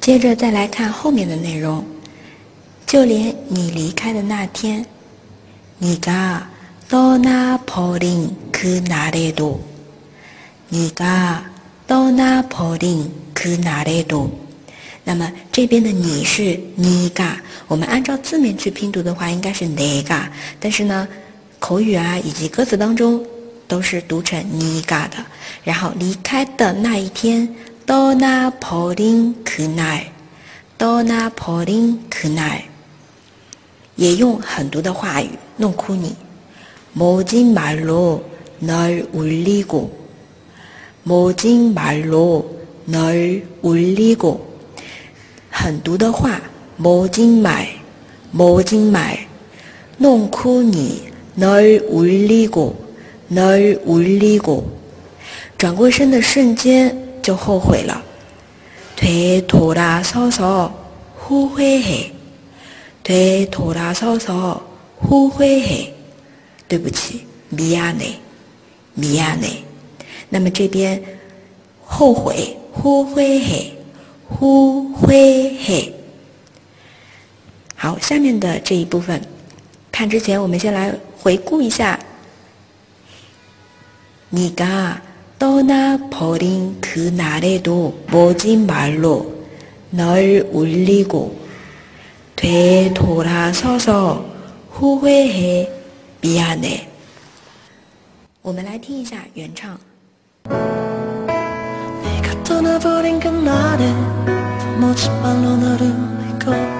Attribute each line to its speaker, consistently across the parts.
Speaker 1: 接着再来看后面的内容，就连你离开的那天，你가떠나버린그날에 도， 你가떠나버린그날에 도。 那么这边的你是你가我们按照字面去拼读的话，应该是내 가， 但是呢，口语啊以及歌词当中都是读成你가的。然后离开的那一天。 떠나버린그날떠나버린그날也用很多的话语弄哭你。모진말로널울리고모진말로널울리고很毒的话，모진 말， 모진 말， 弄哭你，널울리 고， 널울리 고， 转过身的瞬间。 就后悔了，推拖拉嗦嗦，후회 해， 推拖拉嗦嗦，후회 해， 对不起，미안 해， 미안 해。 那么这边后悔，후회 해， 후회 해。 好，下面的这一部分，看之前我们先来回顾一下，你噶。 떠나버린그날에도모진말로널울리고되돌아서서후회해미안 해。 我们来听一下原唱。내가떠나버린그날에도모진말로널울리고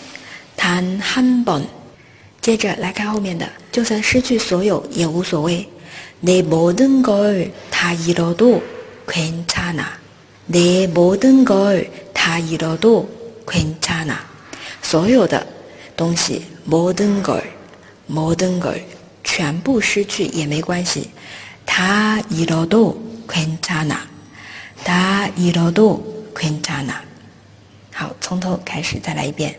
Speaker 1: 단한 번。 接着来看后面的，就算失去所有也无所谓。내모든걸다잃어도괜찮 아， 내모든걸다잃어도괜찮 아， 所有的东西，모든걸모든 걸。 全部失去也没关系，他잃어도괜찮 아， 他잃어도괜찮 아。 好，从头开始再来一遍。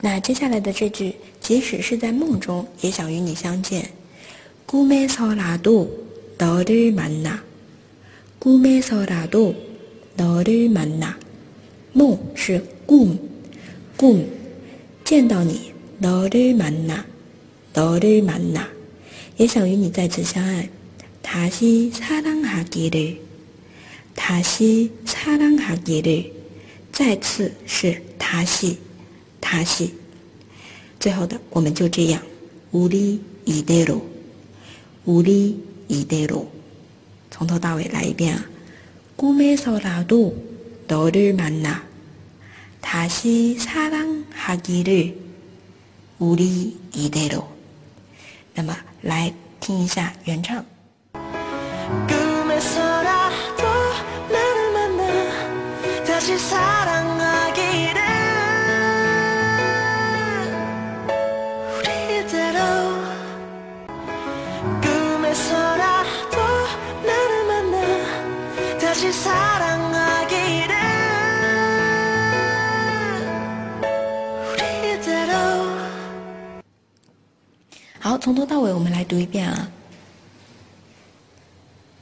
Speaker 1: 那接下来的这句即使是在梦中，也想与你相见。꿈에서라도너를만 나， 꿈에서라도너를만 나。 梦是 꿈，꿈 见到你，너를만 나， 너를만 나， 也想与你再次相爱。다시사랑하기 를， 다시사랑하기 를， 再次是다시 다시最后的，我们就这样，우리이대 로， 우리이대 로， 从头到尾来一遍啊。꿈에서라도너를만나다시사랑하기를우리이대 로。 那么，来听一下原唱。
Speaker 2: 从头到尾我们来读一遍啊。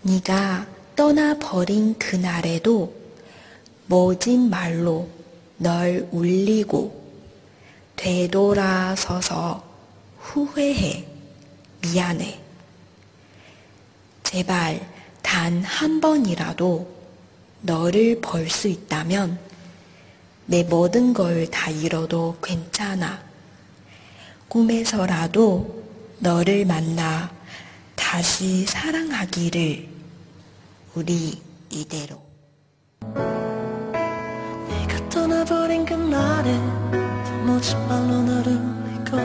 Speaker 2: 네가 떠나버린 그날에도 모진 말로 널 울리고 되돌아서서 후회해. 미안해. 제발 단 한 번이라도 너를 볼 수 있다면 내 모든 걸 다 잃어도 괜찮아. 꿈에서라도 너를 만나 다시 사랑하기를 우리 이대로. 네가 떠나버린 그날에 모진 말로 너를 울리고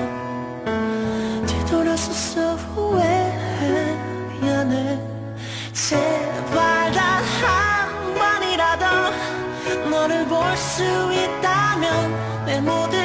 Speaker 2: 뒤돌아서서 후회해. 미안해. 제발 단 한 번이라도 너를 볼 수 있다면 내 모든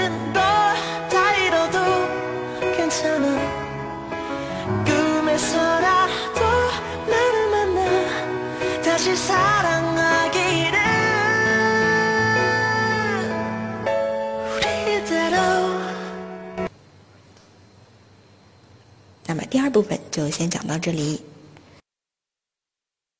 Speaker 2: 第二部分就先讲到这里。